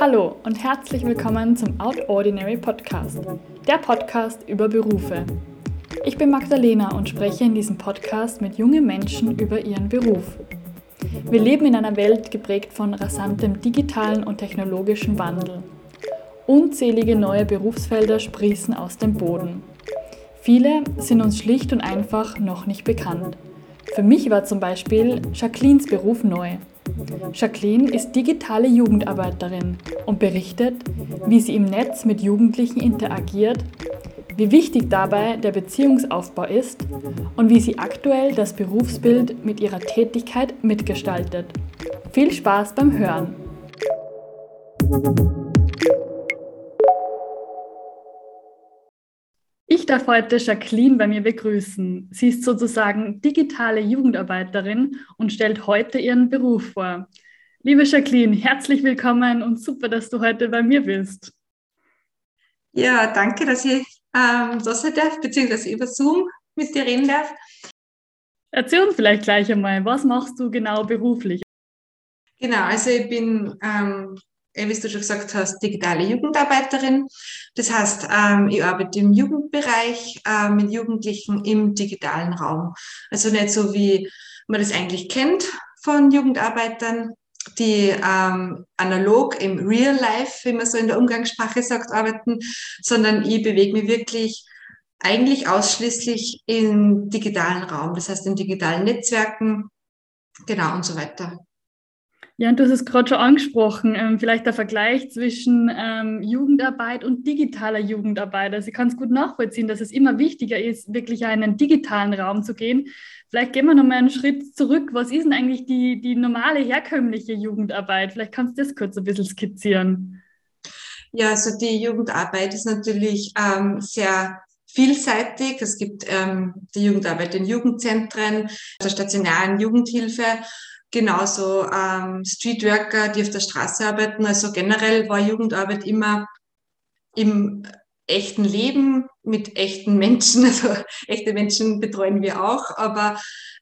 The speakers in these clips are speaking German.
Hallo und herzlich willkommen zum Out Ordinary Podcast, der Podcast über Berufe. Ich bin Magdalena und spreche in diesem Podcast mit jungen Menschen über ihren Beruf. Wir leben in einer Welt geprägt von rasantem digitalen und technologischen Wandel. Unzählige neue Berufsfelder sprießen aus dem Boden. Viele sind uns schlicht und einfach noch nicht bekannt. Für mich war zum Beispiel Jacquelines Beruf neu. Jacqueline ist digitale Jugendarbeiterin und berichtet, wie sie im Netz mit Jugendlichen interagiert, wie wichtig dabei der Beziehungsaufbau ist und wie sie aktuell das Berufsbild mit ihrer Tätigkeit mitgestaltet. Viel Spaß beim Hören! Ich darf heute Jacqueline bei mir begrüßen. Sie ist sozusagen digitale Jugendarbeiterin und stellt heute ihren Beruf vor. Liebe Jacqueline, herzlich willkommen und super, dass du heute bei mir bist. Ja, danke, dass ich ähm, da sein darf, beziehungsweise über Zoom mit dir reden darf. Erzähl uns vielleicht gleich einmal, was machst du genau beruflich? Genau, also ich bin ähm, wie du schon gesagt hast, digitale Jugendarbeiterin. Das heißt, ähm, ich arbeite im Jugendbereich äh, mit Jugendlichen im digitalen Raum. Also nicht so, wie man das eigentlich kennt von Jugendarbeitern, die ähm, analog im Real Life, wie man so in der Umgangssprache sagt, arbeiten, sondern ich bewege mich wirklich eigentlich ausschließlich im digitalen Raum, das heißt in digitalen Netzwerken, genau und so weiter. Ja, und du hast es gerade schon angesprochen, ähm, vielleicht der Vergleich zwischen ähm, Jugendarbeit und digitaler Jugendarbeit. Also ich kann es gut nachvollziehen, dass es immer wichtiger ist, wirklich in einen digitalen Raum zu gehen. Vielleicht gehen wir nochmal einen Schritt zurück. Was ist denn eigentlich die, die normale, herkömmliche Jugendarbeit? Vielleicht kannst du das kurz ein bisschen skizzieren. Ja, also die Jugendarbeit ist natürlich ähm, sehr vielseitig. Es gibt ähm, die Jugendarbeit in Jugendzentren, der stationären Jugendhilfe genauso ähm, Streetworker, die auf der Straße arbeiten. Also generell war Jugendarbeit immer im echten Leben mit echten Menschen. Also echte Menschen betreuen wir auch, aber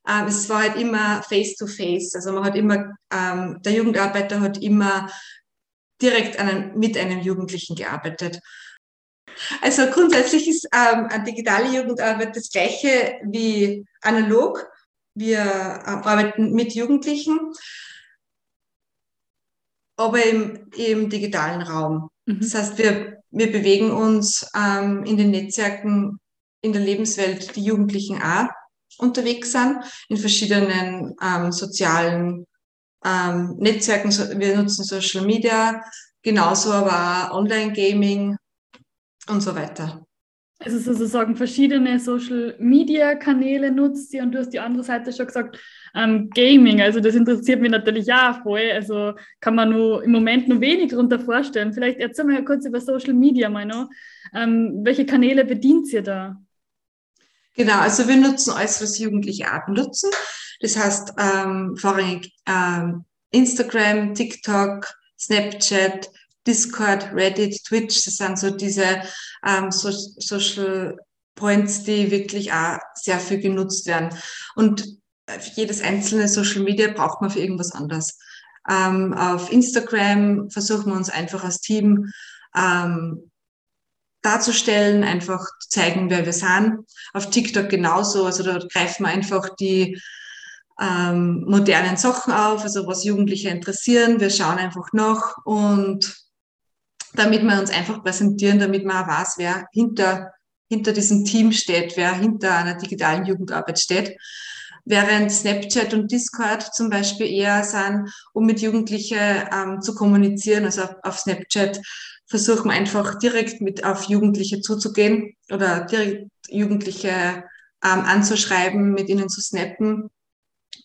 ähm, es war halt immer face to face. Also man hat immer, ähm, der Jugendarbeiter hat immer direkt einen, mit einem Jugendlichen gearbeitet. Also grundsätzlich ist ähm, digitale Jugendarbeit das gleiche wie analog. Wir arbeiten mit Jugendlichen, aber im, im digitalen Raum. Mhm. Das heißt, wir, wir bewegen uns ähm, in den Netzwerken in der Lebenswelt, die Jugendlichen auch unterwegs sind, in verschiedenen ähm, sozialen ähm, Netzwerken. Wir nutzen Social Media, genauso aber auch Online-Gaming und so weiter also sozusagen verschiedene Social-Media-Kanäle nutzt sie und du hast die andere Seite schon gesagt, ähm, Gaming, also das interessiert mich natürlich auch voll, also kann man nur im Moment nur wenig darunter vorstellen. Vielleicht erzähl mal kurz über Social-Media mal noch. Ähm, welche Kanäle bedient ihr da? Genau, also wir nutzen alles, was Jugendliche Arten nutzen. Das heißt ähm, vorrangig ähm, Instagram, TikTok, Snapchat, Discord, Reddit, Twitch, das sind so diese ähm, so Social Points, die wirklich auch sehr viel genutzt werden. Und jedes einzelne Social Media braucht man für irgendwas anderes. Ähm, auf Instagram versuchen wir uns einfach als Team ähm, darzustellen, einfach zeigen, wer wir sind. Auf TikTok genauso, also da greifen wir einfach die ähm, modernen Sachen auf, also was Jugendliche interessieren. Wir schauen einfach nach und damit wir uns einfach präsentieren, damit man auch weiß, wer hinter, hinter diesem Team steht, wer hinter einer digitalen Jugendarbeit steht. Während Snapchat und Discord zum Beispiel eher sind, um mit Jugendlichen ähm, zu kommunizieren. Also auf, auf Snapchat versuchen wir einfach direkt mit auf Jugendliche zuzugehen oder direkt Jugendliche ähm, anzuschreiben, mit ihnen zu snappen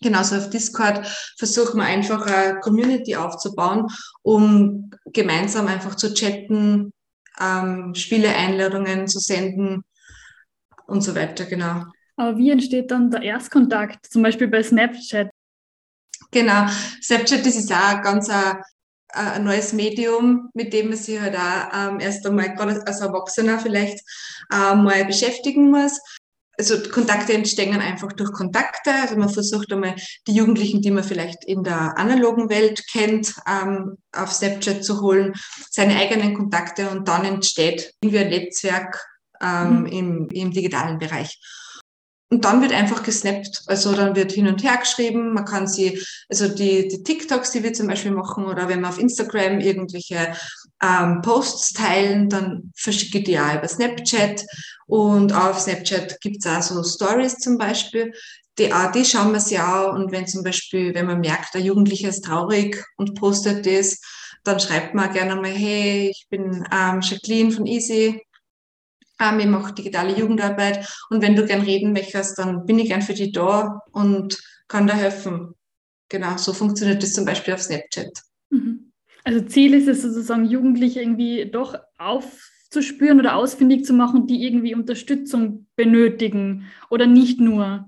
genauso auf Discord versuchen wir einfach eine Community aufzubauen, um gemeinsam einfach zu chatten, ähm, Spiele-Einladungen zu senden und so weiter, genau. Aber wie entsteht dann der Erstkontakt, zum Beispiel bei Snapchat? Genau, Snapchat das ist auch ein ganz ein, ein neues Medium, mit dem man sich halt auch ähm, erst einmal gerade als Erwachsener vielleicht äh, mal beschäftigen muss. Also Kontakte entstehen einfach durch Kontakte. Also man versucht einmal die Jugendlichen, die man vielleicht in der analogen Welt kennt, ähm, auf Snapchat zu holen, seine eigenen Kontakte und dann entsteht irgendwie ein Netzwerk ähm, mhm. im, im digitalen Bereich. Und dann wird einfach gesnappt. Also dann wird hin und her geschrieben. Man kann sie, also die, die TikToks, die wir zum Beispiel machen, oder wenn wir auf Instagram irgendwelche ähm, Posts teilen, dann verschicke ich die auch über Snapchat. Und auf Snapchat gibt's auch so Stories zum Beispiel. Die, auch, die schauen wir sich auch. Und wenn zum Beispiel, wenn man merkt, der Jugendliche ist traurig und postet das, dann schreibt man gerne mal, hey, ich bin ähm, Jacqueline von Easy, ähm, ich mache digitale Jugendarbeit und wenn du gern reden möchtest, dann bin ich gern für dich da und kann da helfen. Genau, so funktioniert das zum Beispiel auf Snapchat. Also Ziel ist es sozusagen, Jugendliche irgendwie doch aufzuspüren oder ausfindig zu machen, die irgendwie Unterstützung benötigen oder nicht nur.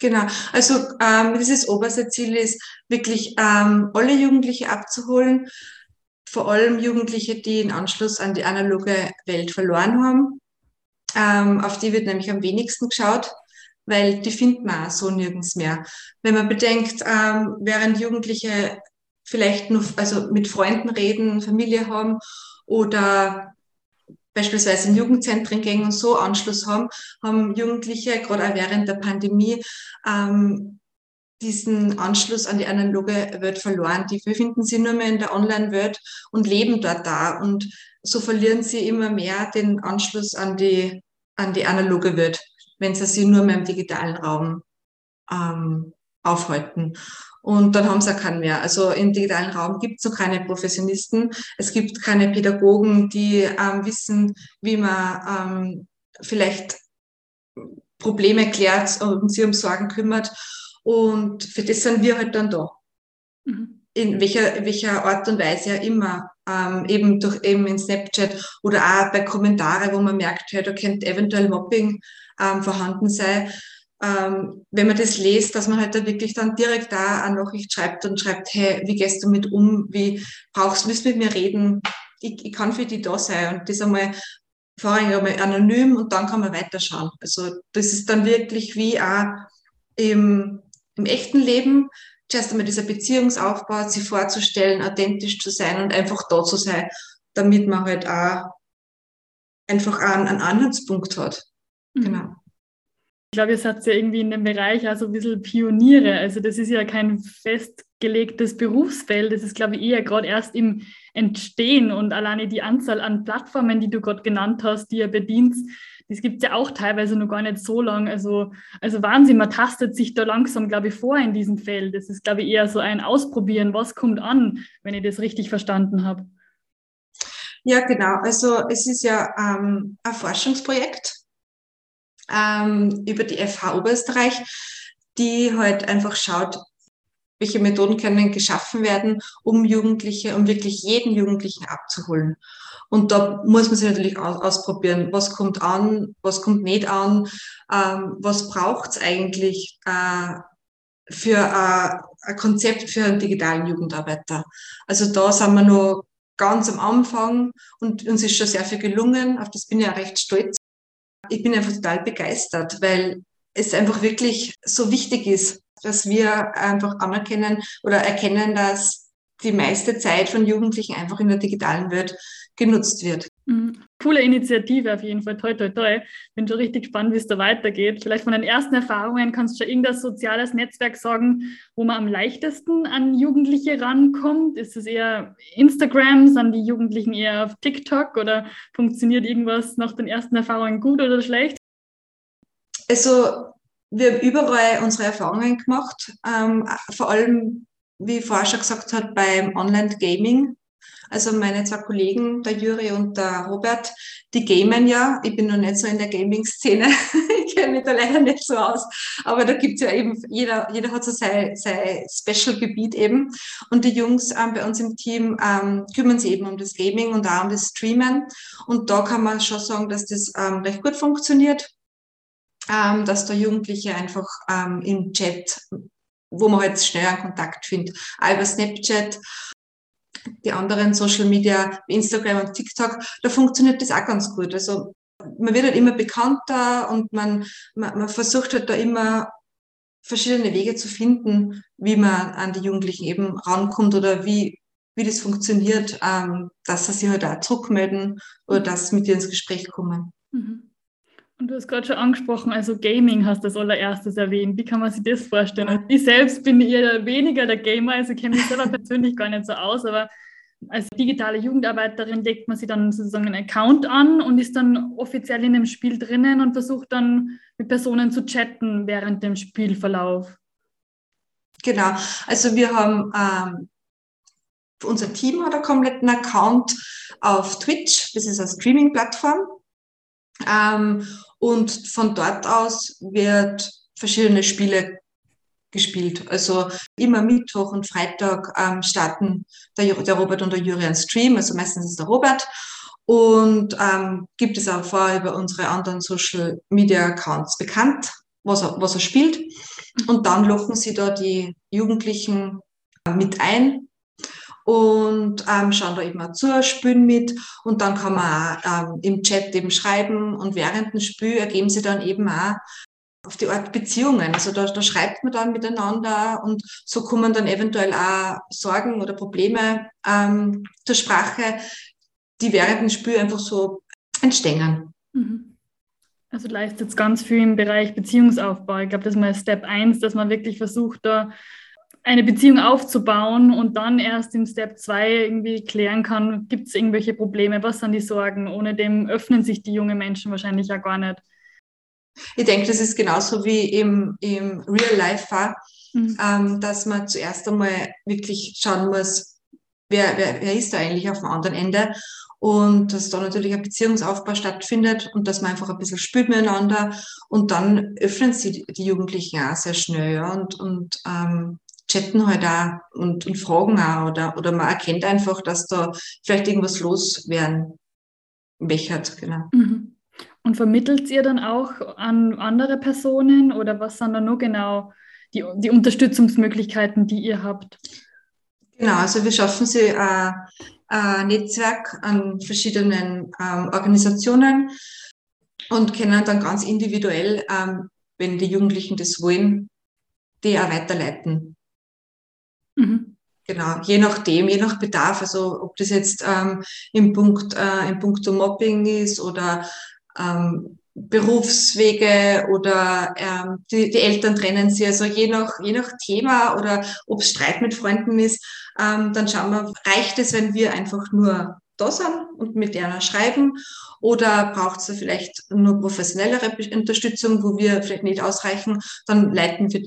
Genau, also ähm, dieses oberste Ziel ist wirklich ähm, alle Jugendliche abzuholen, vor allem Jugendliche, die den Anschluss an die analoge Welt verloren haben. Ähm, auf die wird nämlich am wenigsten geschaut, weil die findet man auch so nirgends mehr. Wenn man bedenkt, ähm, während Jugendliche vielleicht nur also mit Freunden reden, Familie haben oder beispielsweise in Jugendzentren gehen und so Anschluss haben, haben Jugendliche gerade auch während der Pandemie ähm, diesen Anschluss an die analoge Welt verloren. Die befinden sich nur mehr in der Online-Welt und leben dort da. Und so verlieren sie immer mehr den Anschluss an die, an die analoge Welt, wenn sie sich nur mehr im digitalen Raum ähm, aufhalten. Und dann haben sie auch keinen mehr. Also im digitalen Raum gibt es noch keine Professionisten. Es gibt keine Pädagogen, die ähm, wissen, wie man ähm, vielleicht Probleme klärt und sich um Sorgen kümmert. Und für das sind wir halt dann da. Mhm. In welcher, welcher Art und Weise ja immer. Ähm, eben durch eben in Snapchat oder auch bei Kommentare, wo man merkt, hey, da könnte eventuell Mobbing ähm, vorhanden sein. Ähm, wenn man das liest, dass man halt da wirklich dann direkt da eine Nachricht schreibt und schreibt, hey, wie gehst du mit um? Wie brauchst du, willst mit mir reden? Ich, ich kann für dich da sein. Und das einmal vorher einmal anonym und dann kann man weiterschauen. Also das ist dann wirklich wie auch im, im echten Leben zuerst einmal dieser Beziehungsaufbau, sich vorzustellen, authentisch zu sein und einfach da zu sein, damit man halt auch einfach einen, einen Anhaltspunkt hat. Mhm. Genau. Ich glaube, ihr seid ja irgendwie in dem Bereich also ein bisschen Pioniere. Also das ist ja kein festgelegtes Berufsfeld. Das ist, glaube ich, eher gerade erst im Entstehen und alleine die Anzahl an Plattformen, die du gerade genannt hast, die ihr bedient, das gibt es ja auch teilweise noch gar nicht so lang. Also, also Wahnsinn, man tastet sich da langsam, glaube ich, vor in diesem Feld. Das ist, glaube ich, eher so ein Ausprobieren, was kommt an, wenn ich das richtig verstanden habe. Ja, genau. Also es ist ja ähm, ein Forschungsprojekt ähm, über die FH Oberösterreich, die halt einfach schaut, welche Methoden können geschaffen werden, um Jugendliche, um wirklich jeden Jugendlichen abzuholen. Und da muss man sich natürlich ausprobieren, was kommt an, was kommt nicht an, ähm, was braucht's eigentlich äh, für äh, ein Konzept für einen digitalen Jugendarbeiter. Also da sind wir noch ganz am Anfang und uns ist schon sehr viel gelungen, auf das bin ich ja recht stolz. Ich bin einfach total begeistert, weil es einfach wirklich so wichtig ist, dass wir einfach anerkennen oder erkennen, dass die meiste Zeit von Jugendlichen einfach in der digitalen Welt genutzt wird. Mhm. Coole Initiative auf jeden Fall. Toi, toi, toi. Bin schon richtig gespannt, wie es da weitergeht. Vielleicht von den ersten Erfahrungen kannst du schon irgendein soziales Netzwerk sagen, wo man am leichtesten an Jugendliche rankommt. Ist es eher Instagram? Sind die Jugendlichen eher auf TikTok oder funktioniert irgendwas nach den ersten Erfahrungen gut oder schlecht? Also, wir haben überall unsere Erfahrungen gemacht. Ähm, vor allem, wie schon gesagt hat, beim Online-Gaming also meine zwei Kollegen, der Juri und der Robert, die gamen ja. Ich bin noch nicht so in der Gaming-Szene. ich kenne mich da leider nicht so aus. Aber da gibt's ja eben, jeder, jeder hat so sein, sein Special-Gebiet eben. Und die Jungs ähm, bei uns im Team ähm, kümmern sich eben um das Gaming und auch um das Streamen. Und da kann man schon sagen, dass das ähm, recht gut funktioniert. Ähm, dass da Jugendliche einfach ähm, im Chat wo man halt schnell einen Kontakt findet. Auch über Snapchat die anderen Social Media, Instagram und TikTok, da funktioniert das auch ganz gut. Also man wird halt immer bekannter und man, man, man versucht halt da immer verschiedene Wege zu finden, wie man an die Jugendlichen eben rankommt oder wie, wie das funktioniert, ähm, dass sie sich halt auch zurückmelden oder dass sie mit dir ins Gespräch kommen. Mhm. Und du hast gerade schon angesprochen, also Gaming hast du als allererstes erwähnt. Wie kann man sich das vorstellen? Also ich selbst bin eher weniger der Gamer, also kenne mich selber persönlich gar nicht so aus, aber als digitale Jugendarbeiterin legt man sich dann sozusagen einen Account an und ist dann offiziell in dem Spiel drinnen und versucht dann mit Personen zu chatten während dem Spielverlauf. Genau, also wir haben ähm, unser Team hat einen kompletten Account auf Twitch, das ist eine Streaming-Plattform. Ähm, und von dort aus wird verschiedene Spiele gespielt. Also immer Mittwoch und Freitag ähm, starten der, der Robert und der Jurian Stream, also meistens ist der Robert. Und ähm, gibt es auch vorher über unsere anderen Social Media Accounts bekannt, was er, was er spielt. Und dann locken sie da die Jugendlichen mit ein und ähm, schauen da eben auch zu, spielen mit und dann kann man auch ähm, im Chat eben schreiben und während dem Spiel ergeben sie dann eben auch auf die Art Beziehungen. Also da, da schreibt man dann miteinander und so kommen dann eventuell auch Sorgen oder Probleme ähm, zur Sprache, die während dem Spiel einfach so entstehen. Mhm. Also leistet ganz viel im Bereich Beziehungsaufbau. Ich glaube, das ist mal Step 1, dass man wirklich versucht, da eine Beziehung aufzubauen und dann erst im Step 2 irgendwie klären kann, gibt es irgendwelche Probleme, was sind die Sorgen. Ohne dem öffnen sich die jungen Menschen wahrscheinlich ja gar nicht. Ich denke, das ist genauso wie im, im Real Life war, mhm. ähm, dass man zuerst einmal wirklich schauen muss, wer, wer, wer ist da eigentlich auf dem anderen Ende und dass da natürlich ein Beziehungsaufbau stattfindet und dass man einfach ein bisschen spürt miteinander und dann öffnen sie die Jugendlichen auch sehr schnell ja, und, und ähm, chatten halt auch und, und fragen auch oder, oder man erkennt einfach, dass da vielleicht irgendwas los werden wechert, genau. Mhm. Und vermittelt ihr dann auch an andere Personen oder was sind da nur genau die, die Unterstützungsmöglichkeiten, die ihr habt? Genau, also wir schaffen sie äh, ein Netzwerk an verschiedenen ähm, Organisationen und können dann ganz individuell, ähm, wenn die Jugendlichen das wollen, die auch weiterleiten. Mhm. Genau, je nachdem, je nach Bedarf, also ob das jetzt ähm, im Punkt äh, im Punkt Mobbing ist oder ähm, Berufswege oder ähm, die, die Eltern trennen sie, also je nach, je nach Thema oder ob es Streit mit Freunden ist, ähm, dann schauen wir, reicht es, wenn wir einfach nur da sind und mit einer schreiben? Oder braucht es vielleicht nur professionellere Unterstützung, wo wir vielleicht nicht ausreichen, dann leiten wir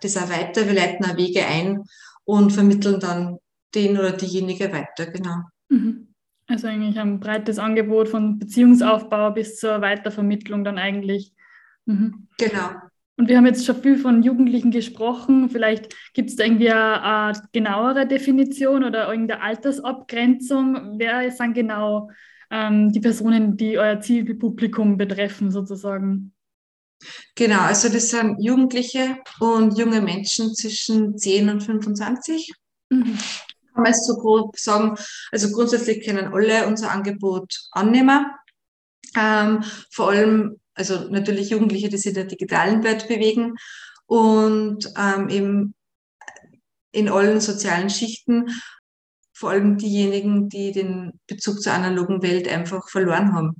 das auch weiter, wir leiten auch Wege ein, und vermitteln dann den oder diejenige weiter, genau. Mhm. Also eigentlich ein breites Angebot von Beziehungsaufbau bis zur Weitervermittlung dann eigentlich. Mhm. Genau. Und wir haben jetzt schon viel von Jugendlichen gesprochen. Vielleicht gibt es da irgendwie eine, eine, genauere Definition oder irgendeine Altersabgrenzung. Wer sind genau ähm, die Personen, die euer Zielpublikum betreffen, sozusagen? Genau, also das sind Jugendliche und junge Menschen zwischen 10 und 25. Mhm. Kann man es so grob sagen. Also grundsätzlich können alle unser Angebot annehmen. Ähm, vor allem, also natürlich Jugendliche, die sich in der digitalen Welt bewegen und ähm, eben in allen sozialen Schichten, vor allem diejenigen, die den Bezug zur analogen Welt einfach verloren haben.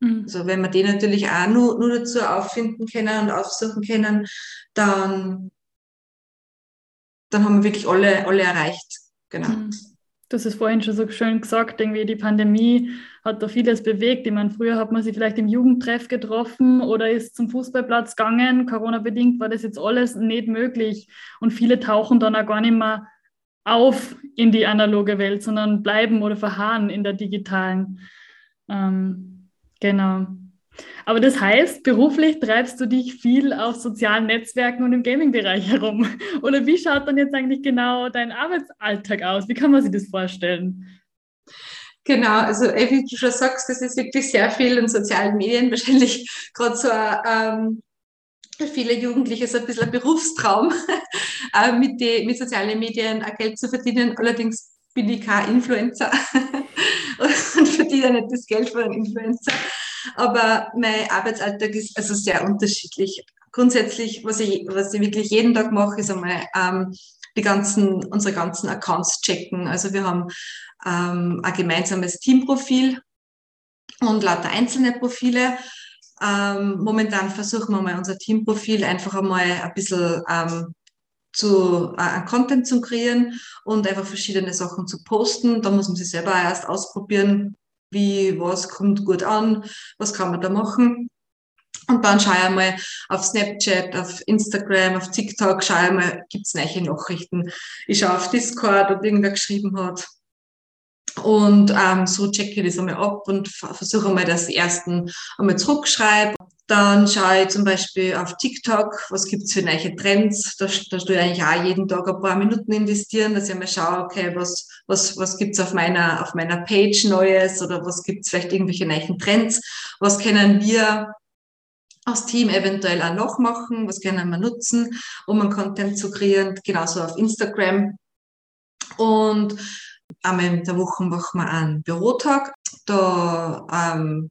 Mhm. Also wenn wir die natürlich auch nur, nur dazu auffinden können und aufsuchen können, dann, dann haben wir wirklich alle, alle erreicht. Genau. Mhm. Das ist vorhin schon so schön gesagt, irgendwie die Pandemie hat da vieles bewegt. Ich meine, früher hat man sich vielleicht im Jugendtreff getroffen oder ist zum Fußballplatz gegangen. Corona-bedingt war das jetzt alles nicht möglich. Und viele tauchen dann auch gar nicht mehr auf in die analoge Welt, sondern bleiben oder verharren in der digitalen. Ähm, Genau. Aber das heißt, beruflich treibst du dich viel auf sozialen Netzwerken und im Gaming-Bereich herum. Oder wie schaut dann jetzt eigentlich genau dein Arbeitsalltag aus? Wie kann man sich das vorstellen? Genau, also wie du schon sagst, das ist wirklich sehr viel in sozialen Medien, wahrscheinlich gerade so ähm, viele Jugendliche so ein bisschen ein Berufstraum, äh, mit, die, mit sozialen Medien auch Geld zu verdienen. Allerdings bin ich kein Influencer verdiene nicht das Geld für einen Influencer. Aber mein Arbeitsalltag ist also sehr unterschiedlich. Grundsätzlich, was ich, was ich wirklich jeden Tag mache, ist einmal ähm, die ganzen, unsere ganzen Accounts checken. Also wir haben ähm, ein gemeinsames Teamprofil und lauter einzelne Profile. Ähm, momentan versuchen wir mal unser Teamprofil einfach einmal ein bisschen ähm, zu äh, Content zu kreieren und einfach verschiedene Sachen zu posten. Da muss man sich selber erst ausprobieren, wie, was kommt gut an, was kann man da machen. Und dann schaue ich mal auf Snapchat, auf Instagram, auf TikTok, schaue ich mal, gibt's neue Nachrichten. Ich schaue auf Discord, ob irgendwer geschrieben hat. Und ähm, so checke ich das einmal ab und versuche mal, dass die ersten einmal zurückschreibe. Dann schaue ich zum Beispiel auf TikTok, was gibt's für neue Trends. Da, da tue ich eigentlich auch jeden Tag ein paar Minuten investieren, dass ich mal schaue, okay, was, was, was gibt's auf meiner, auf meiner Page Neues oder was gibt's vielleicht irgendwelche neuen Trends. Was können wir als Team eventuell auch noch machen, was können wir nutzen, um einen Content zu kreieren, genauso auf Instagram. Und einmal in der Woche machen wir einen Bürotag. Da ähm,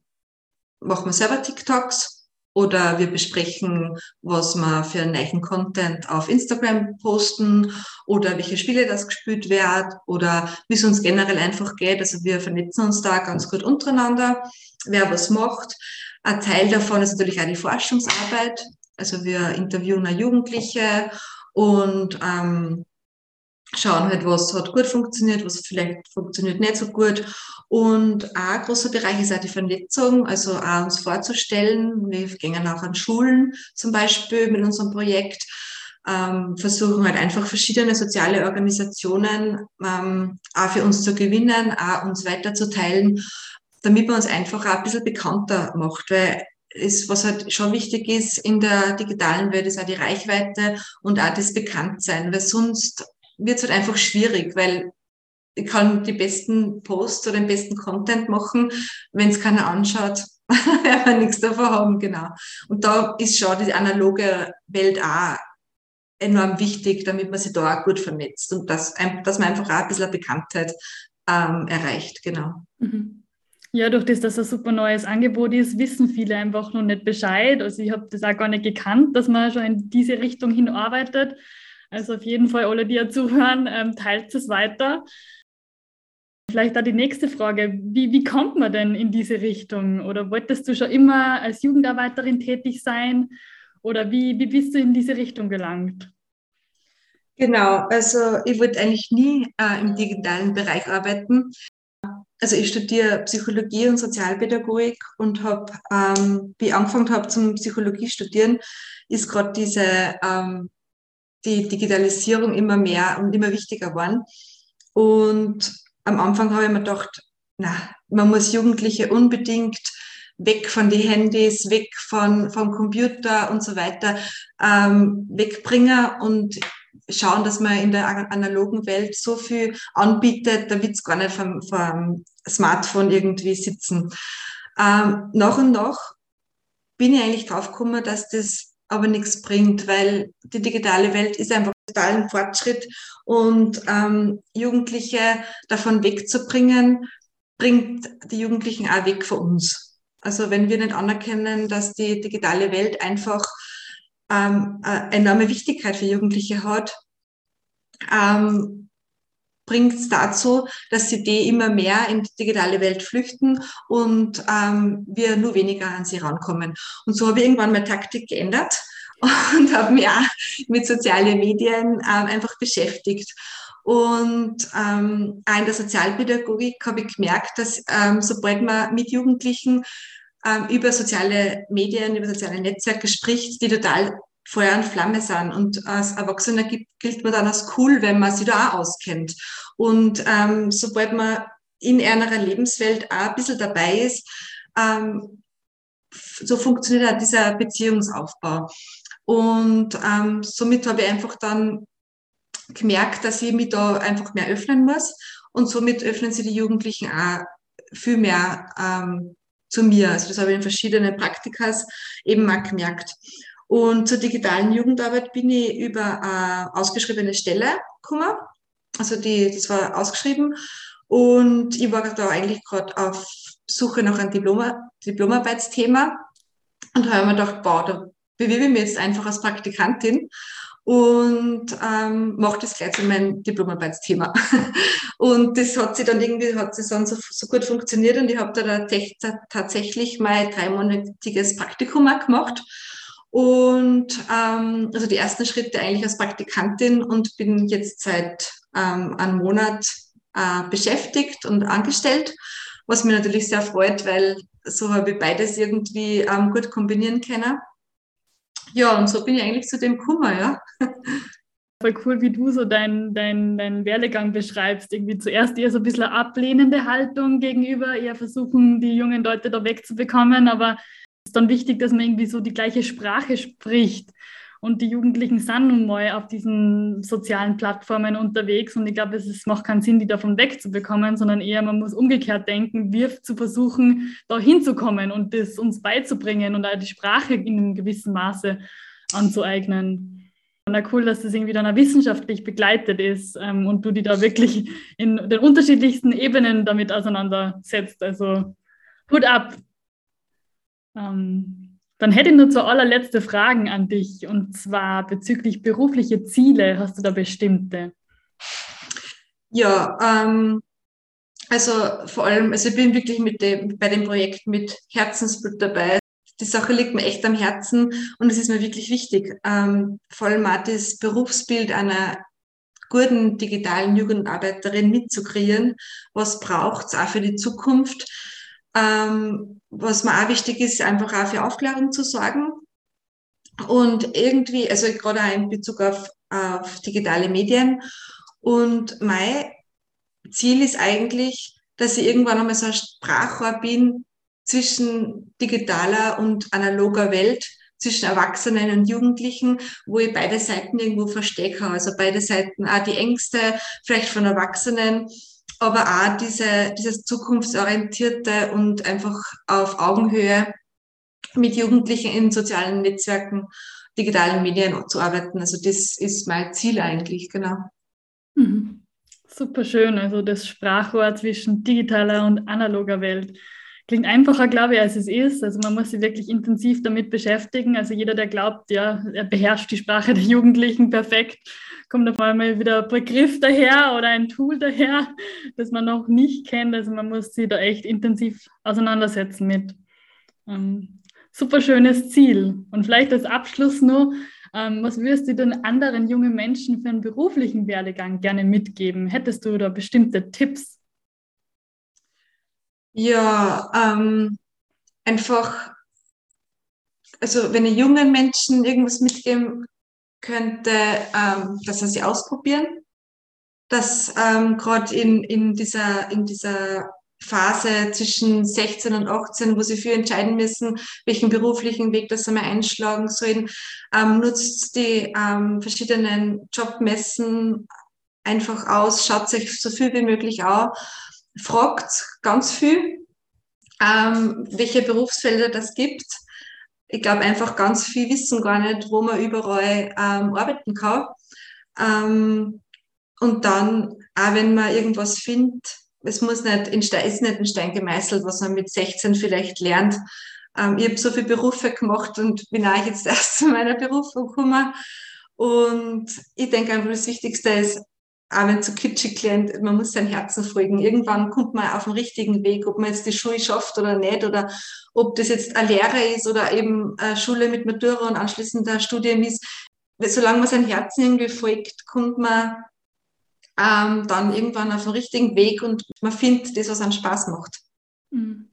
machen wir selber TikToks oder wir besprechen, was wir für neuen Content auf Instagram posten oder welche Spiele das gespielt wird oder wie es uns generell einfach geht. Also wir vernetzen uns da ganz gut untereinander, wer was macht. Ein Teil davon ist natürlich auch die Forschungsarbeit. Also wir interviewen auch Jugendliche und ähm, schauen halt, was hat gut funktioniert, was vielleicht funktioniert nicht so gut. Und auch ein großer Bereich ist auch die Vernetzung, also auch uns vorzustellen. Wir gehen auch an Schulen zum Beispiel mit unserem Projekt, ähm, versuchen halt einfach verschiedene soziale Organisationen ähm, auch für uns zu gewinnen, auch uns weiterzuteilen, damit man uns einfach auch ein bisschen bekannter macht, weil ist, was halt schon wichtig ist in der digitalen Welt, ist auch die Reichweite und auch das Bekanntsein, weil sonst wird es halt einfach schwierig, weil ich kann die besten Posts oder den besten Content machen, wenn es keiner anschaut, werden wir nichts davon haben, genau. Und da ist schon die analoge Welt auch enorm wichtig, damit man sich da auch gut vernetzt und dass, dass man einfach auch ein bisschen Bekanntheit ähm, erreicht, genau. Mhm. Ja, durch das, dass das ein super neues Angebot ist, wissen viele einfach noch nicht Bescheid. Also ich habe das auch gar nicht gekannt, dass man schon in diese Richtung hin arbeitet. Also auf jeden Fall alle, die ja zuhören, ähm, teilt es weiter. Vielleicht da die nächste Frage. Wie, wie kommt man denn in diese Richtung? Oder wolltest du schon immer als Jugendarbeiterin tätig sein? Oder wie, wie bist du in diese Richtung gelangt? Genau, also ich wollte eigentlich nie äh, im digitalen Bereich arbeiten. Also ich studiere Psychologie und Sozialpädagogik und habe, ähm, wie ich angefangen habe zum Psychologie studieren, ist gerade diese ähm, die Digitalisierung immer mehr und immer wichtiger geworden. Und am Anfang habe ich mir gedacht, na, man muss Jugendliche unbedingt weg von den Handys, weg von, vom Computer und so weiter ähm, wegbringen und schauen, dass man in der analogen Welt so viel anbietet, da es gar nicht vom, vom Smartphone irgendwie sitzen. Ähm, nach und nach bin ich eigentlich draufgekommen, dass das aber nichts bringt, weil die digitale Welt ist einfach total ein Fortschritt und ähm, Jugendliche davon wegzubringen, bringt die Jugendlichen auch weg von uns. Also wenn wir nicht anerkennen, dass die digitale Welt einfach ähm, enorme Wichtigkeit für Jugendliche hat, ähm, bringt es dazu, dass sie die immer mehr in die digitale Welt flüchten und ähm, wir nur weniger an sie rankommen. Und so habe ich irgendwann meine Taktik geändert und habe mich auch mit sozialen Medien ähm, einfach beschäftigt. Und ähm, auch in der Sozialpädagogik habe ich gemerkt, dass ähm, sobald man mit Jugendlichen ähm, über soziale Medien, über soziale Netzwerke spricht, die total Feuer und Flamme sind. Und als Erwachsener gilt man dann als cool, wenn man sich da auch auskennt. Und ähm, sobald man in einer Lebenswelt auch ein bisschen dabei ist, ähm, so funktioniert auch dieser Beziehungsaufbau. Und ähm, somit habe ich einfach dann gemerkt, dass ich mich da einfach mehr öffnen muss. Und somit öffnen sich die Jugendlichen auch viel mehr ähm, zu mir. Also das habe ich in verschiedenen Praktikas eben mal gemerkt. Und zur digitalen Jugendarbeit bin ich über eine ausgeschriebene Stelle gekommen. Also die, das war ausgeschrieben. Und ich war da eigentlich gerade auf Suche nach einem Diplom Diplomarbeitsthema und habe mir gedacht, boah, da bewirbe ich mich jetzt einfach als Praktikantin und ähm, mache das gleich zu meinem Diplomarbeitsthema. und das hat sich dann irgendwie, hat sich dann so, so gut funktioniert und ich habe da, da tatsächlich mein dreimonatiges Praktikum auch gemacht. Und ähm, also die ersten Schritte eigentlich als Praktikantin und bin jetzt seit ähm, einem Monat äh, beschäftigt und angestellt, was mich natürlich sehr freut, weil so habe ich beides irgendwie ähm, gut kombinieren können. Ja, und so bin ich eigentlich zu dem Kummer, ja. Voll cool, wie du so deinen dein, dein Werdegang beschreibst. Irgendwie zuerst eher so ein bisschen ablehnende Haltung gegenüber, eher versuchen, die jungen Leute da wegzubekommen, aber dann wichtig, dass man irgendwie so die gleiche Sprache spricht. Und die Jugendlichen sind nun mal auf diesen sozialen Plattformen unterwegs. Und ich glaube, es macht keinen Sinn, die davon wegzubekommen, sondern eher, man muss umgekehrt denken, wir zu versuchen, da hinzukommen und das uns beizubringen und auch die Sprache in einem gewissen Maße anzueignen. Und cool, dass das irgendwie dann auch wissenschaftlich begleitet ist ähm, und du die da wirklich in den unterschiedlichsten Ebenen damit auseinandersetzt. Also Hut ab. Ähm, dann hätte ich nur zur allerletzte Fragen an dich und zwar bezüglich berufliche Ziele. Hast du da bestimmte? Ja, ähm, also vor allem, also ich bin wirklich mit dem, bei dem Projekt mit Herzensblut dabei. Die Sache liegt mir echt am Herzen und es ist mir wirklich wichtig. Ähm, vor allem auch das Berufsbild einer guten digitalen Jugendarbeiterin mitzukreieren. Was braucht es auch für die Zukunft? Ähm, was mir auch wichtig ist, einfach auch für Aufklärung zu sorgen. Und irgendwie, also gerade auch in Bezug auf, auf digitale Medien. Und mein Ziel ist eigentlich, dass ich irgendwann einmal so ein Sprachrohr bin zwischen digitaler und analoger Welt, zwischen Erwachsenen und Jugendlichen, wo ich beide Seiten irgendwo verstecke. Also beide Seiten, auch die Ängste vielleicht von Erwachsenen, aber auch diese, dieses zukunftsorientierte und einfach auf Augenhöhe mit Jugendlichen in sozialen Netzwerken, digitalen Medien zu arbeiten. Also das ist mein Ziel eigentlich, genau. Mhm. Super schön, also das Sprachrohr zwischen digitaler und analoger Welt. Klingt einfacher, glaube ich, als es ist. Also man muss sich wirklich intensiv damit beschäftigen. Also jeder, der glaubt, ja, er beherrscht die Sprache der Jugendlichen perfekt, kommt auf einmal wieder ein Begriff daher oder ein Tool daher, das man noch nicht kennt. Also man muss sich da echt intensiv auseinandersetzen mit. Ähm, super schönes Ziel. Und vielleicht als Abschluss nur, ähm, was würdest du denn anderen jungen Menschen für einen beruflichen Werdegang gerne mitgeben? Hättest du da bestimmte Tipps? Ja, ähm, einfach, also wenn ich jungen Menschen irgendwas mitgeben könnte, ähm, dass sie ausprobieren, dass ähm, gerade in, in, dieser, in dieser Phase zwischen 16 und 18, wo sie für entscheiden müssen, welchen beruflichen Weg das sie mal einschlagen sollen, ähm, nutzt die ähm, verschiedenen Jobmessen einfach aus, schaut sich so viel wie möglich an, fragt ganz viel, ähm, welche Berufsfelder das gibt ich glaube einfach ganz viel wissen gar nicht, wo man überall ähm, arbeiten kann. Ähm, und dann, auch wenn man irgendwas findet, es muss nicht in Stein, ist nicht in Stein gemeißelt, was man mit 16 vielleicht lernt. Ähm, ich habe so viele Berufe gemacht und bin auch jetzt erst zu meiner Berufung gekommen. Und ich denke einfach, das Wichtigste ist, auch wenn es so kitschig klingt, man muss sein Herzen folgen. Irgendwann kommt man auf den richtigen Weg, ob man jetzt die Schule schafft oder nicht, oder ob das jetzt eine Lehre ist oder eben eine Schule mit Matura und anschließend ein Studium ist. Solange man sein Herzen irgendwie folgt, kommt man ähm, dann irgendwann auf den richtigen Weg und man findet das, was einen Spaß macht. Mhm.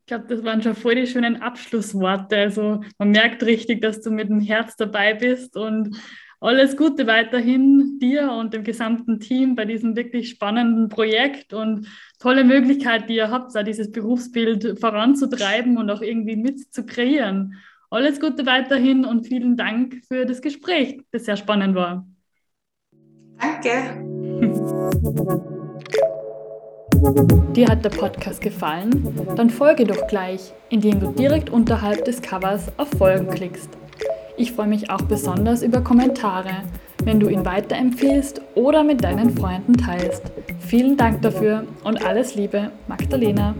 Ich glaube, das waren schon voll die schönen Abschlussworte. Also man merkt richtig, dass du mit dem Herz dabei bist und alles Gute weiterhin dir und dem gesamten Team bei diesem wirklich spannenden Projekt und tolle Möglichkeit, die ihr habt, da dieses Berufsbild voranzutreiben und auch irgendwie mit zu kreieren. Alles Gute weiterhin und vielen Dank für das Gespräch, das sehr spannend war. Danke. Dir hat der Podcast gefallen? Dann folge doch gleich, indem du direkt unterhalb des Covers auf Folgen klickst. Ich freue mich auch besonders über Kommentare, wenn du ihn weiterempfiehlst oder mit deinen Freunden teilst. Vielen Dank dafür und alles Liebe, Magdalena.